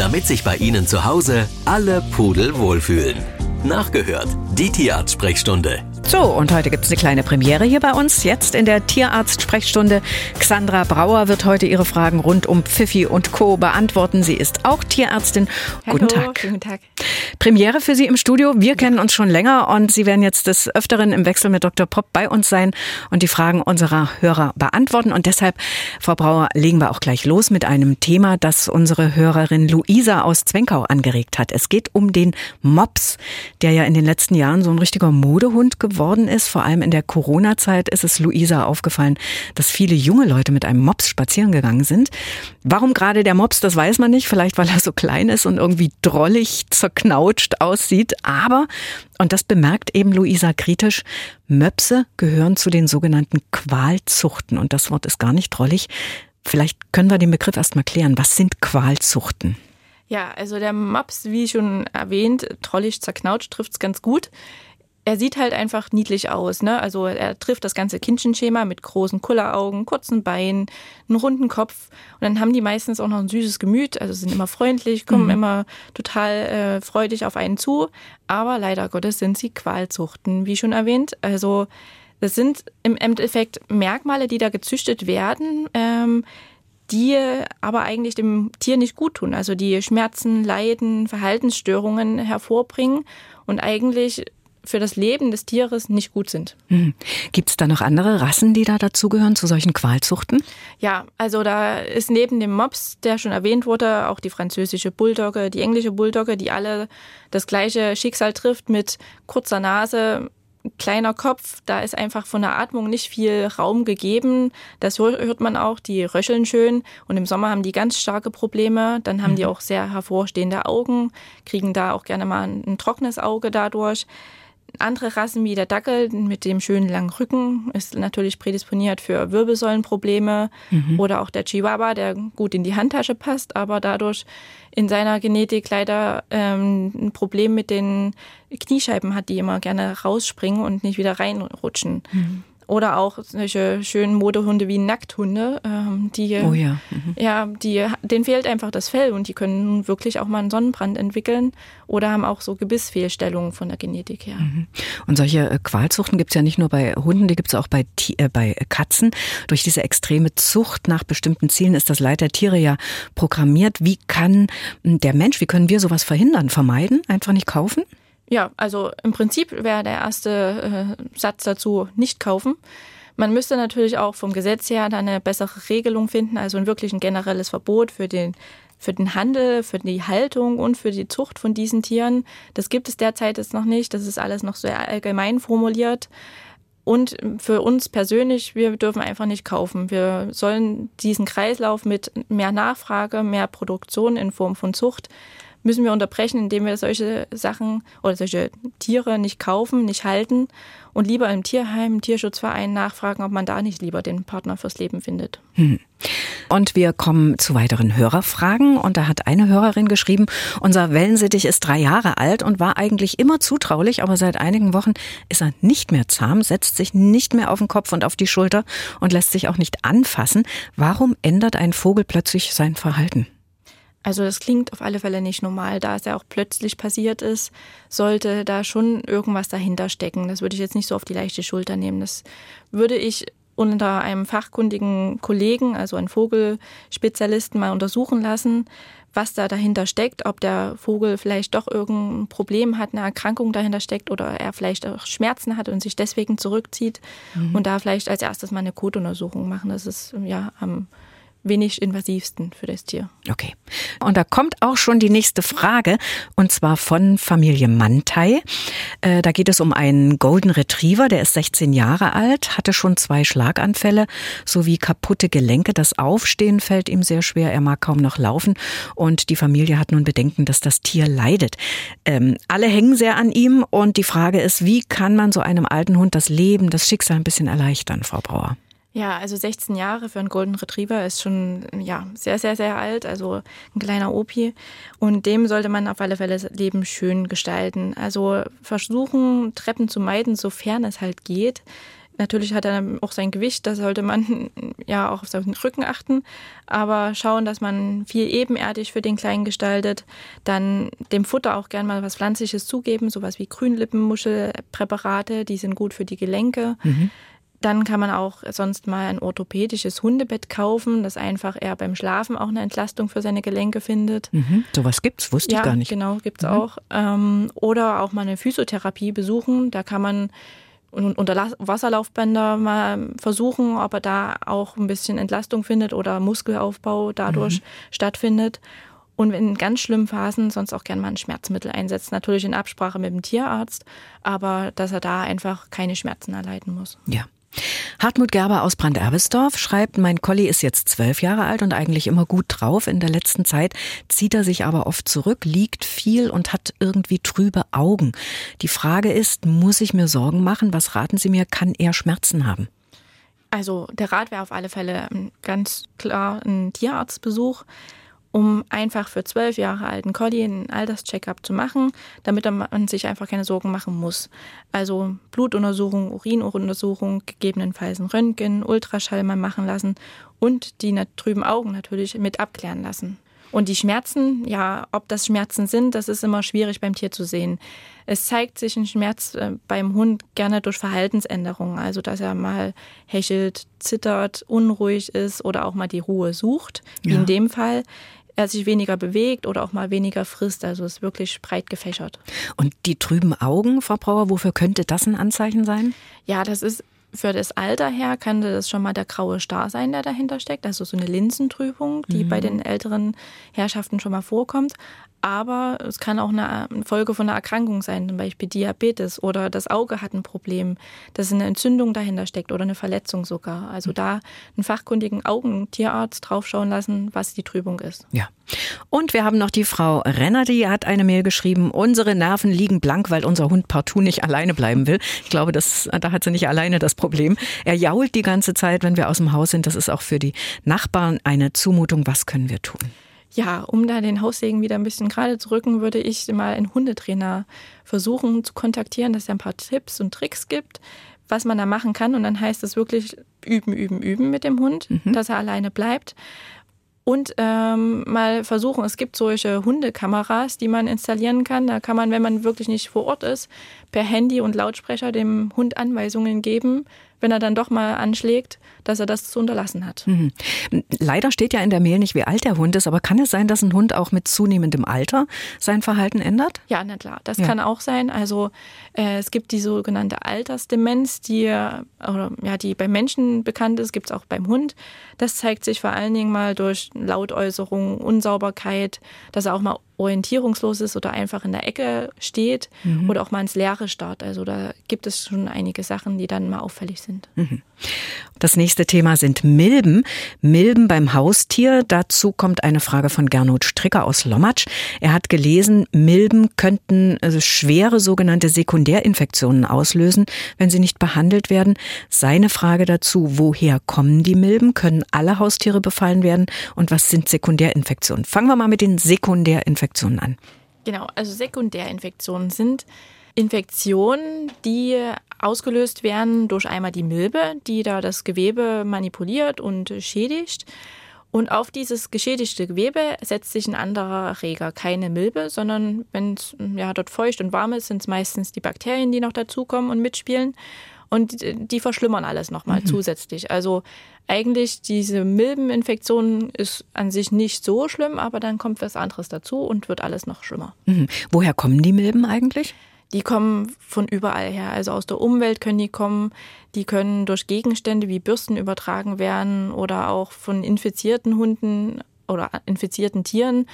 damit sich bei Ihnen zu Hause alle Pudel wohlfühlen. Nachgehört, die Tierarzt-Sprechstunde. So, und heute gibt es eine kleine Premiere hier bei uns. Jetzt in der Tierarzt-Sprechstunde. Xandra Brauer wird heute ihre Fragen rund um Pfiffi und Co. beantworten. Sie ist auch Tierärztin. Hallo, guten Tag. Guten Tag. Premiere für Sie im Studio. Wir kennen uns schon länger und Sie werden jetzt des Öfteren im Wechsel mit Dr. Popp bei uns sein und die Fragen unserer Hörer beantworten. Und deshalb, Frau Brauer, legen wir auch gleich los mit einem Thema, das unsere Hörerin Luisa aus Zwenkau angeregt hat. Es geht um den Mops, der ja in den letzten Jahren so ein richtiger Modehund geworden ist. Vor allem in der Corona-Zeit ist es Luisa aufgefallen, dass viele junge Leute mit einem Mops spazieren gegangen sind. Warum gerade der Mops, das weiß man nicht. Vielleicht, weil er so klein ist und irgendwie drollig zerknautscht aussieht. Aber, und das bemerkt eben Luisa kritisch, Möpse gehören zu den sogenannten Qualzuchten. Und das Wort ist gar nicht drollig. Vielleicht können wir den Begriff erstmal klären. Was sind Qualzuchten? Ja, also der Mops, wie schon erwähnt, trollig zerknautscht trifft es ganz gut er sieht halt einfach niedlich aus. Ne? Also er trifft das ganze Kindchenschema mit großen Kulleraugen, kurzen Beinen, einen runden Kopf. Und dann haben die meistens auch noch ein süßes Gemüt, also sind immer freundlich, kommen mhm. immer total äh, freudig auf einen zu. Aber leider Gottes sind sie Qualzuchten, wie schon erwähnt. Also das sind im Endeffekt Merkmale, die da gezüchtet werden. Ähm, die aber eigentlich dem Tier nicht gut tun, also die Schmerzen, Leiden, Verhaltensstörungen hervorbringen und eigentlich für das Leben des Tieres nicht gut sind. Hm. Gibt es da noch andere Rassen, die da dazugehören, zu solchen Qualzuchten? Ja, also da ist neben dem Mops, der schon erwähnt wurde, auch die französische Bulldogge, die englische Bulldogge, die alle das gleiche Schicksal trifft mit kurzer Nase, kleiner Kopf, da ist einfach von der Atmung nicht viel Raum gegeben. Das hört man auch, die röcheln schön und im Sommer haben die ganz starke Probleme. Dann haben mhm. die auch sehr hervorstehende Augen, kriegen da auch gerne mal ein trockenes Auge dadurch. Andere Rassen wie der Dackel mit dem schönen langen Rücken ist natürlich prädisponiert für Wirbelsäulenprobleme mhm. oder auch der Chihuahua, der gut in die Handtasche passt, aber dadurch in seiner Genetik leider ähm, ein Problem mit den Kniescheiben hat, die immer gerne rausspringen und nicht wieder reinrutschen. Mhm. Oder auch solche schönen Modehunde wie Nackthunde, ähm, die, oh ja. Mhm. ja, die, denen fehlt einfach das Fell und die können wirklich auch mal einen Sonnenbrand entwickeln oder haben auch so Gebissfehlstellungen von der Genetik her. Mhm. Und solche äh, Qualzuchten gibt es ja nicht nur bei Hunden, die gibt es auch bei, äh, bei Katzen. Durch diese extreme Zucht nach bestimmten Zielen ist das Leid der Tiere ja programmiert. Wie kann der Mensch, wie können wir sowas verhindern, vermeiden, einfach nicht kaufen? Ja, also im Prinzip wäre der erste äh, Satz dazu nicht kaufen. Man müsste natürlich auch vom Gesetz her dann eine bessere Regelung finden, also ein wirklich ein generelles Verbot für den für den Handel, für die Haltung und für die Zucht von diesen Tieren. Das gibt es derzeit jetzt noch nicht. Das ist alles noch sehr allgemein formuliert. Und für uns persönlich, wir dürfen einfach nicht kaufen. Wir sollen diesen Kreislauf mit mehr Nachfrage, mehr Produktion in Form von Zucht müssen wir unterbrechen, indem wir solche Sachen oder solche Tiere nicht kaufen, nicht halten und lieber im Tierheim, im Tierschutzverein nachfragen, ob man da nicht lieber den Partner fürs Leben findet. Hm. Und wir kommen zu weiteren Hörerfragen. Und da hat eine Hörerin geschrieben, unser Wellensittich ist drei Jahre alt und war eigentlich immer zutraulich, aber seit einigen Wochen ist er nicht mehr zahm, setzt sich nicht mehr auf den Kopf und auf die Schulter und lässt sich auch nicht anfassen. Warum ändert ein Vogel plötzlich sein Verhalten? Also das klingt auf alle Fälle nicht normal, da es ja auch plötzlich passiert ist, sollte da schon irgendwas dahinter stecken. Das würde ich jetzt nicht so auf die leichte Schulter nehmen. Das würde ich unter einem fachkundigen Kollegen, also einen Vogelspezialisten, mal untersuchen lassen, was da dahinter steckt, ob der Vogel vielleicht doch irgendein Problem hat, eine Erkrankung dahinter steckt oder er vielleicht auch Schmerzen hat und sich deswegen zurückzieht mhm. und da vielleicht als erstes mal eine Kotuntersuchung machen. Das ist ja am wenig invasivsten für das Tier. Okay. Und da kommt auch schon die nächste Frage und zwar von Familie Mantei. Äh, da geht es um einen Golden Retriever, der ist 16 Jahre alt, hatte schon zwei Schlaganfälle sowie kaputte Gelenke. Das Aufstehen fällt ihm sehr schwer, er mag kaum noch laufen und die Familie hat nun Bedenken, dass das Tier leidet. Ähm, alle hängen sehr an ihm und die Frage ist, wie kann man so einem alten Hund das Leben, das Schicksal ein bisschen erleichtern, Frau Brauer? Ja, also 16 Jahre für einen Golden Retriever ist schon ja sehr, sehr, sehr alt, also ein kleiner Opi. Und dem sollte man auf alle Fälle das Leben schön gestalten. Also versuchen, Treppen zu meiden, sofern es halt geht. Natürlich hat er auch sein Gewicht, da sollte man ja auch auf seinen Rücken achten, aber schauen, dass man viel ebenerdig für den Kleinen gestaltet. Dann dem Futter auch gern mal was Pflanzliches zugeben, sowas wie Grünlippenmuschelpräparate, die sind gut für die Gelenke. Mhm. Dann kann man auch sonst mal ein orthopädisches Hundebett kaufen, das einfach eher beim Schlafen auch eine Entlastung für seine Gelenke findet. Mhm. Sowas gibt's, wusste ja, ich gar nicht. Genau, gibt's mhm. auch. Ähm, oder auch mal eine Physiotherapie besuchen. Da kann man unter Wasserlaufbänder mal versuchen, ob er da auch ein bisschen Entlastung findet oder Muskelaufbau dadurch mhm. stattfindet. Und in ganz schlimmen Phasen sonst auch gerne mal ein Schmerzmittel einsetzt. Natürlich in Absprache mit dem Tierarzt, aber dass er da einfach keine Schmerzen erleiden muss. Ja. Hartmut Gerber aus Brand-Erbesdorf schreibt, mein Collie ist jetzt zwölf Jahre alt und eigentlich immer gut drauf. In der letzten Zeit zieht er sich aber oft zurück, liegt viel und hat irgendwie trübe Augen. Die Frage ist, muss ich mir Sorgen machen? Was raten Sie mir? Kann er Schmerzen haben? Also der Rat wäre auf alle Fälle ganz klar ein Tierarztbesuch um einfach für zwölf Jahre alten Collie einen Alterscheckup zu machen, damit man sich einfach keine Sorgen machen muss. Also Blutuntersuchung, Urinuntersuchung, gegebenenfalls ein Röntgen, Ultraschall mal machen lassen und die trüben Augen natürlich mit abklären lassen. Und die Schmerzen, ja, ob das Schmerzen sind, das ist immer schwierig beim Tier zu sehen. Es zeigt sich ein Schmerz äh, beim Hund gerne durch Verhaltensänderungen, also dass er mal hechelt, zittert, unruhig ist oder auch mal die Ruhe sucht, wie ja. in dem Fall er sich weniger bewegt oder auch mal weniger frisst. Also ist wirklich breit gefächert. Und die trüben Augen, Frau Brauer, wofür könnte das ein Anzeichen sein? Ja, das ist für das Alter her könnte das schon mal der graue Star sein, der dahinter steckt. Also so eine Linsentrübung, die mhm. bei den älteren Herrschaften schon mal vorkommt aber es kann auch eine Folge von einer Erkrankung sein, zum Beispiel Diabetes oder das Auge hat ein Problem, dass eine Entzündung dahinter steckt oder eine Verletzung sogar. Also da einen fachkundigen Augentierarzt draufschauen lassen, was die Trübung ist. Ja. Und wir haben noch die Frau Renner, die hat eine Mail geschrieben, unsere Nerven liegen blank, weil unser Hund partout nicht alleine bleiben will. Ich glaube, das, da hat sie nicht alleine das Problem. Er jault die ganze Zeit, wenn wir aus dem Haus sind. Das ist auch für die Nachbarn eine Zumutung. Was können wir tun? ja, um da den Haussegen wieder ein bisschen gerade zu rücken, würde ich mal einen Hundetrainer versuchen zu kontaktieren, dass er ein paar Tipps und Tricks gibt, was man da machen kann. Und dann heißt es wirklich üben, üben, üben mit dem Hund, mhm. dass er alleine bleibt. Und ähm, mal versuchen, es gibt solche Hundekameras, die man installieren kann. Da kann man, wenn man wirklich nicht vor Ort ist, per Handy und Lautsprecher dem Hund Anweisungen geben, wenn er dann doch mal anschlägt, dass er das zu unterlassen hat. Mhm. Leider steht ja in der Mail nicht, wie alt der Hund ist, aber kann es sein, dass ein Hund auch mit zunehmendem Alter sein Verhalten ändert? Ja, na klar, das ja. kann auch sein. Also äh, es gibt die sogenannte Altersdemenz, die, oder, ja, die beim Menschen bekannt ist, gibt es auch beim Hund. Das zeigt sich vor allen Dingen mal durch Lautäußerungen, Unsauberkeit, dass er auch mal orientierungslos ist oder einfach in der Ecke steht mhm. oder auch mal ins Leere starrt. Also da gibt es schon einige Sachen, die dann mal auffällig sind. Mhm. Das nächste Thema sind Milben. Milben beim Haustier. Dazu kommt eine Frage von Gernot Stricker aus Lommatsch. Er hat gelesen, Milben könnten also schwere sogenannte Sekundärinfektionen auslösen, wenn sie nicht behandelt werden. Seine Frage dazu, woher kommen die Milben? Können alle Haustiere befallen werden? Und was sind Sekundärinfektionen? Fangen wir mal mit den Sekundärinfektionen Infektionen an? Genau, also Sekundärinfektionen sind Infektionen, die ausgelöst werden durch einmal die Milbe, die da das Gewebe manipuliert und schädigt. Und auf dieses geschädigte Gewebe setzt sich ein anderer Erreger, keine Milbe, sondern wenn es ja, dort feucht und warm ist, sind es meistens die Bakterien, die noch dazukommen und mitspielen. Und die verschlimmern alles nochmal mhm. zusätzlich. Also eigentlich diese Milbeninfektion ist an sich nicht so schlimm, aber dann kommt was anderes dazu und wird alles noch schlimmer. Mhm. Woher kommen die Milben eigentlich? Die kommen von überall her. Also aus der Umwelt können die kommen. Die können durch Gegenstände wie Bürsten übertragen werden oder auch von infizierten Hunden oder infizierten Tieren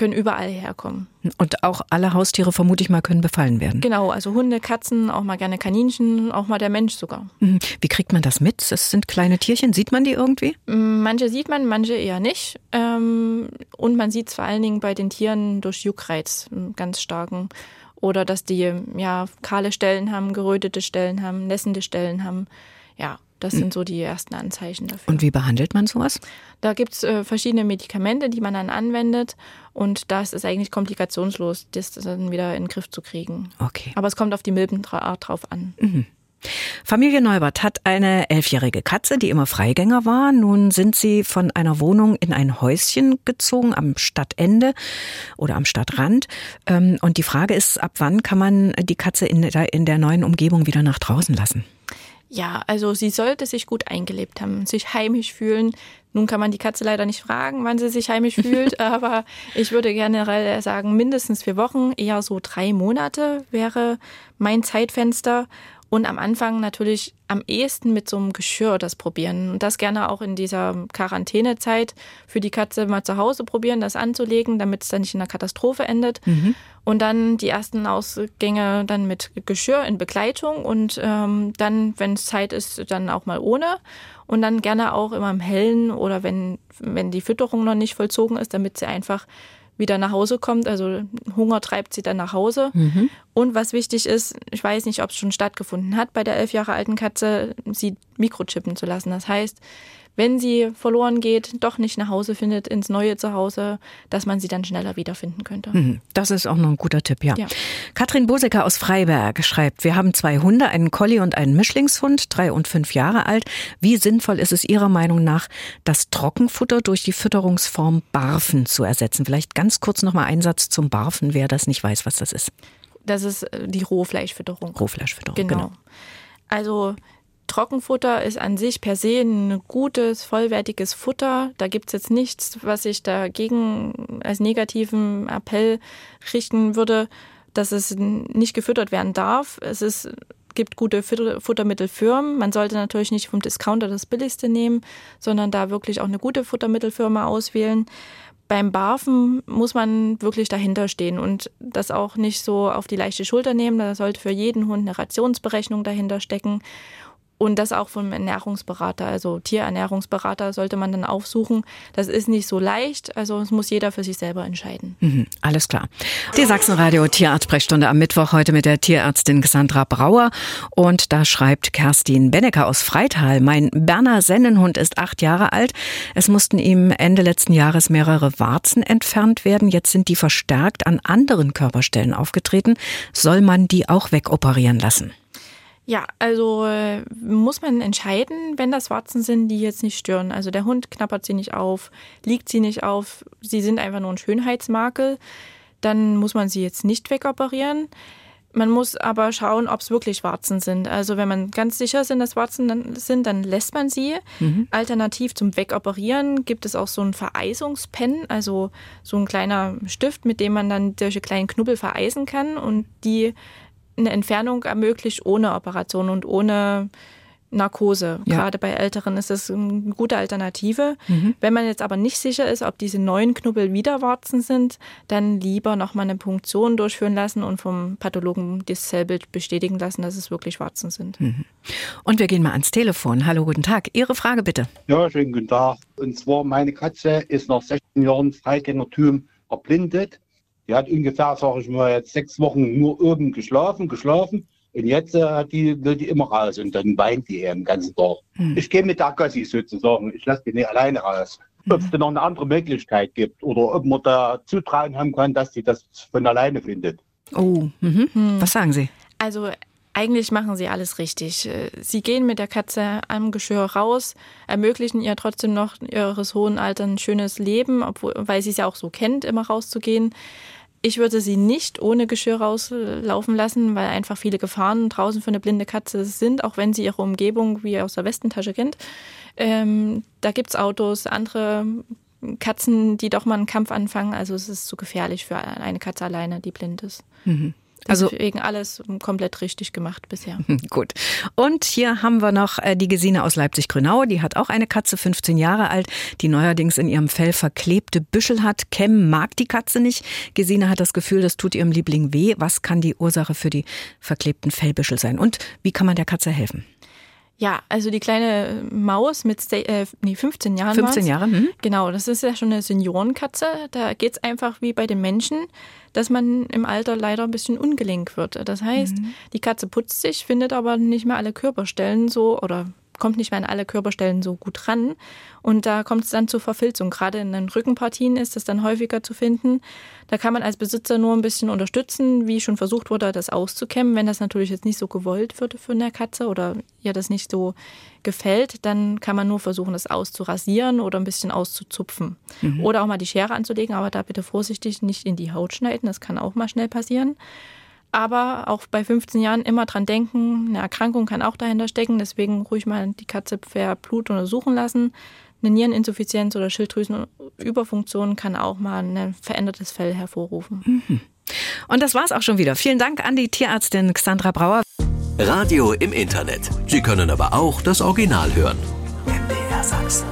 können überall herkommen. Und auch alle Haustiere, vermute ich mal, können befallen werden. Genau, also Hunde, Katzen, auch mal gerne Kaninchen, auch mal der Mensch sogar. Mhm. Wie kriegt man das mit? Das sind kleine Tierchen. Sieht man die irgendwie? Mm, manche sieht man, manche eher nicht. Ähm, und man sieht es vor allen Dingen bei den Tieren durch Juckreiz, ganz starken. Oder dass die ja kahle Stellen haben, gerötete Stellen haben, nässende Stellen haben. Ja, das sind so die ersten Anzeichen dafür. Und wie behandelt man sowas? Da gibt es äh, verschiedene Medikamente, die man dann anwendet. Und das ist eigentlich komplikationslos, das dann wieder in den Griff zu kriegen. Okay. Aber es kommt auf die Milbenart drauf an. Mhm. Familie Neubert hat eine elfjährige Katze, die immer Freigänger war. Nun sind sie von einer Wohnung in ein Häuschen gezogen am Stadtende oder am Stadtrand. Ähm, und die Frage ist, ab wann kann man die Katze in der, in der neuen Umgebung wieder nach draußen lassen? Ja, also sie sollte sich gut eingelebt haben, sich heimisch fühlen. Nun kann man die Katze leider nicht fragen, wann sie sich heimisch fühlt, aber ich würde generell sagen, mindestens vier Wochen, eher so drei Monate wäre mein Zeitfenster. Und am Anfang natürlich am ehesten mit so einem Geschirr das probieren. Und das gerne auch in dieser Quarantänezeit für die Katze mal zu Hause probieren, das anzulegen, damit es dann nicht in einer Katastrophe endet. Mhm. Und dann die ersten Ausgänge dann mit Geschirr in Begleitung und ähm, dann, wenn es Zeit ist, dann auch mal ohne. Und dann gerne auch immer im Hellen oder wenn, wenn die Fütterung noch nicht vollzogen ist, damit sie einfach wieder nach Hause kommt. Also Hunger treibt sie dann nach Hause. Mhm. Und was wichtig ist, ich weiß nicht, ob es schon stattgefunden hat, bei der elf Jahre alten Katze, sie mikrochippen zu lassen. Das heißt, wenn sie verloren geht, doch nicht nach Hause findet, ins neue Zuhause, dass man sie dann schneller wiederfinden könnte. Mhm. Das ist auch noch ein guter Tipp, ja. ja. Katrin Bosecker aus Freiberg schreibt, wir haben zwei Hunde, einen Collie und einen Mischlingshund, drei und fünf Jahre alt. Wie sinnvoll ist es Ihrer Meinung nach, das Trockenfutter durch die Fütterungsform Barfen zu ersetzen? Vielleicht ganz kurz noch mal ein Satz zum Barfen, wer das nicht weiß, was das ist. Das ist äh, die Rohfleischfütterung. Rohfleischfütterung, genau. genau. Also Trockenfutter ist an sich per se ein gutes, vollwertiges Futter. Da gibt es jetzt nichts, was ich dagegen als negativen Appell richten würde, dass es nicht gefüttert werden darf. Es ist, gibt gute Futtermittelfirmen. Man sollte natürlich nicht vom Discounter das billigste nehmen, sondern da wirklich auch eine gute Futtermittelfirma auswählen. Beim Barfen muss man wirklich dahinter stehen und das auch nicht so auf die leichte Schulter nehmen. Da sollte für jeden Hund eine Rationsberechnung dahinter stecken. Und das auch vom Ernährungsberater, also Tierernährungsberater sollte man dann aufsuchen. Das ist nicht so leicht, also es muss jeder für sich selber entscheiden. Mhm, alles klar. Die Sachsenradio Tierarztsprechstunde am Mittwoch heute mit der Tierärztin Sandra Brauer. Und da schreibt Kerstin Bennecker aus Freital, mein Berner Sennenhund ist acht Jahre alt. Es mussten ihm Ende letzten Jahres mehrere Warzen entfernt werden. Jetzt sind die verstärkt an anderen Körperstellen aufgetreten. Soll man die auch wegoperieren lassen? Ja, also äh, muss man entscheiden, wenn das Warzen sind, die jetzt nicht stören. Also der Hund knappert sie nicht auf, liegt sie nicht auf, sie sind einfach nur ein Schönheitsmakel, dann muss man sie jetzt nicht wegoperieren. Man muss aber schauen, ob es wirklich Warzen sind. Also wenn man ganz sicher sind, dass Warzen sind, dann lässt man sie. Mhm. Alternativ zum Wegoperieren gibt es auch so ein Vereisungspen, also so ein kleiner Stift, mit dem man dann solche kleinen Knubbel vereisen kann und die eine Entfernung ermöglicht ohne Operation und ohne Narkose. Ja. Gerade bei Älteren ist das eine gute Alternative. Mhm. Wenn man jetzt aber nicht sicher ist, ob diese neuen Knubbel Widerwarzen sind, dann lieber nochmal eine Punktion durchführen lassen und vom Pathologen das Zellbild bestätigen lassen, dass es wirklich Warzen sind. Mhm. Und wir gehen mal ans Telefon. Hallo, guten Tag. Ihre Frage bitte. Ja, schönen guten Tag. Und zwar, meine Katze ist nach 16 Jahren Freigängertum erblindet. Die hat ungefähr, sage ich mal, jetzt sechs Wochen nur oben geschlafen, geschlafen. Und jetzt äh, die, will die immer raus und dann weint die eben den ganzen Tag. Hm. Ich gehe mit der Gassi sozusagen. Ich lasse die nicht alleine raus. Hm. Ob es da noch eine andere Möglichkeit gibt oder ob man da Zutrauen haben kann, dass sie das von alleine findet. Oh, mhm. Hm. was sagen Sie? Also eigentlich machen sie alles richtig. Sie gehen mit der Katze am Geschirr raus, ermöglichen ihr trotzdem noch ihres hohen Alters ein schönes Leben, obwohl, weil sie es ja auch so kennt, immer rauszugehen. Ich würde sie nicht ohne Geschirr rauslaufen lassen, weil einfach viele Gefahren draußen für eine blinde Katze sind, auch wenn sie ihre Umgebung wie aus der Westentasche kennt. Ähm, da gibt's Autos, andere Katzen, die doch mal einen Kampf anfangen. Also es ist zu gefährlich für eine Katze alleine, die blind ist. Mhm. Also Deswegen alles komplett richtig gemacht bisher. Gut. Und hier haben wir noch äh, die Gesine aus Leipzig-Grünau. Die hat auch eine Katze, 15 Jahre alt, die neuerdings in ihrem Fell verklebte Büschel hat. Kem mag die Katze nicht. Gesine hat das Gefühl, das tut ihrem Liebling weh. Was kann die Ursache für die verklebten Fellbüschel sein? Und wie kann man der Katze helfen? Ja, also die kleine Maus mit äh, nee, 15 Jahren. 15 Jahre, hm? Genau, das ist ja schon eine Seniorenkatze. Da geht's einfach wie bei den Menschen, dass man im Alter leider ein bisschen ungelenk wird. Das heißt, mhm. die Katze putzt sich, findet aber nicht mehr alle Körperstellen so oder kommt nicht mehr an alle Körperstellen so gut ran. Und da kommt es dann zur Verfilzung. Gerade in den Rückenpartien ist das dann häufiger zu finden. Da kann man als Besitzer nur ein bisschen unterstützen, wie schon versucht wurde, das auszukämmen. Wenn das natürlich jetzt nicht so gewollt wird von der Katze oder ihr das nicht so gefällt, dann kann man nur versuchen, das auszurasieren oder ein bisschen auszuzupfen. Mhm. Oder auch mal die Schere anzulegen, aber da bitte vorsichtig nicht in die Haut schneiden. Das kann auch mal schnell passieren. Aber auch bei 15 Jahren immer dran denken, eine Erkrankung kann auch dahinter stecken. Deswegen ruhig mal die Katze per Blut untersuchen lassen. Eine Niereninsuffizienz oder Schilddrüsenüberfunktion kann auch mal ein verändertes Fell hervorrufen. Mhm. Und das war's auch schon wieder. Vielen Dank an die Tierärztin Xandra Brauer. Radio im Internet. Sie können aber auch das Original hören. MDR Sachsen.